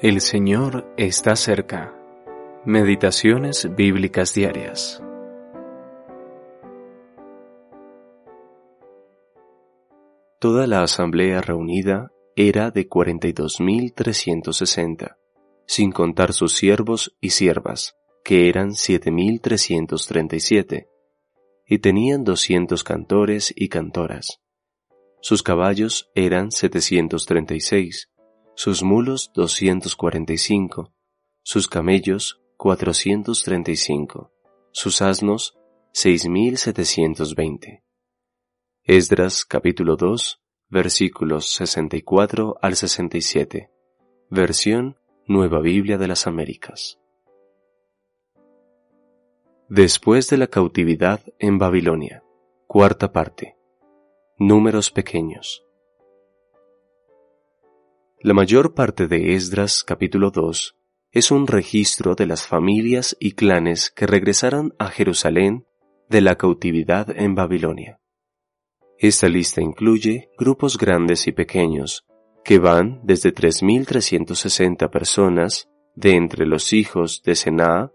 El Señor está cerca. Meditaciones bíblicas diarias. Toda la asamblea reunida era de 42.360, sin contar sus siervos y siervas, que eran 7.337, y tenían 200 cantores y cantoras. Sus caballos eran 736, sus mulos 245, sus camellos 435, sus asnos 6720. Esdras capítulo 2 versículos 64 al 67. Versión Nueva Biblia de las Américas. Después de la cautividad en Babilonia. Cuarta parte. Números pequeños. La mayor parte de Esdras capítulo 2 es un registro de las familias y clanes que regresaron a Jerusalén de la cautividad en Babilonia. Esta lista incluye grupos grandes y pequeños, que van desde 3.360 personas de entre los hijos de Senaa,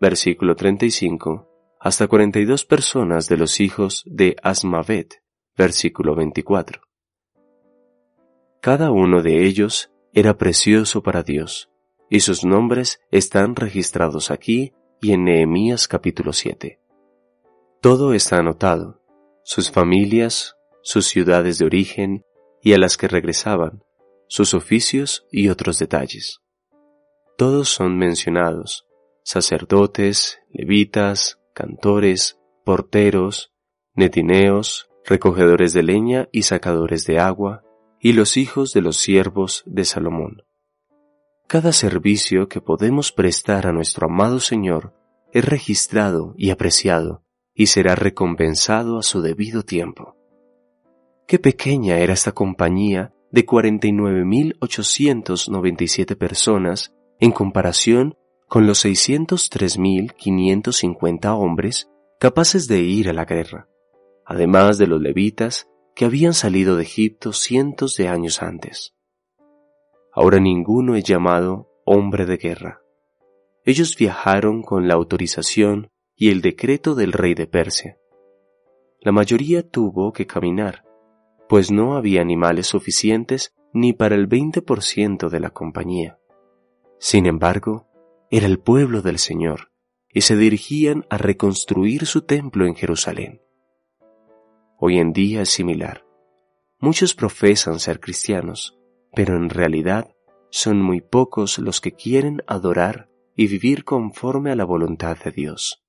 versículo 35, hasta 42 personas de los hijos de Asmavet, versículo 24. Cada uno de ellos era precioso para Dios, y sus nombres están registrados aquí y en Nehemías capítulo 7. Todo está anotado, sus familias, sus ciudades de origen y a las que regresaban, sus oficios y otros detalles. Todos son mencionados, sacerdotes, levitas, cantores, porteros, netineos, recogedores de leña y sacadores de agua, y los hijos de los siervos de Salomón. Cada servicio que podemos prestar a nuestro amado Señor es registrado y apreciado y será recompensado a su debido tiempo. Qué pequeña era esta compañía de 49.897 personas en comparación con los 603.550 hombres capaces de ir a la guerra, además de los levitas que habían salido de Egipto cientos de años antes. Ahora ninguno es llamado hombre de guerra. Ellos viajaron con la autorización y el decreto del rey de Persia. La mayoría tuvo que caminar, pues no había animales suficientes ni para el 20% de la compañía. Sin embargo, era el pueblo del Señor, y se dirigían a reconstruir su templo en Jerusalén hoy en día es similar. Muchos profesan ser cristianos, pero en realidad son muy pocos los que quieren adorar y vivir conforme a la voluntad de Dios.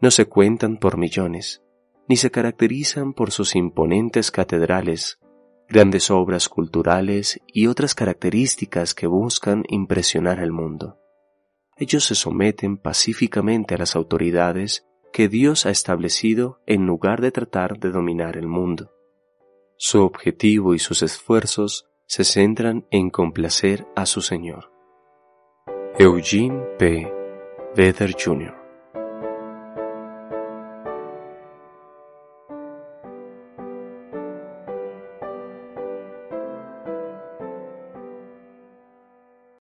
No se cuentan por millones, ni se caracterizan por sus imponentes catedrales, grandes obras culturales y otras características que buscan impresionar al mundo. Ellos se someten pacíficamente a las autoridades que Dios ha establecido en lugar de tratar de dominar el mundo. Su objetivo y sus esfuerzos se centran en complacer a su Señor. Eugene P. Vedder Jr.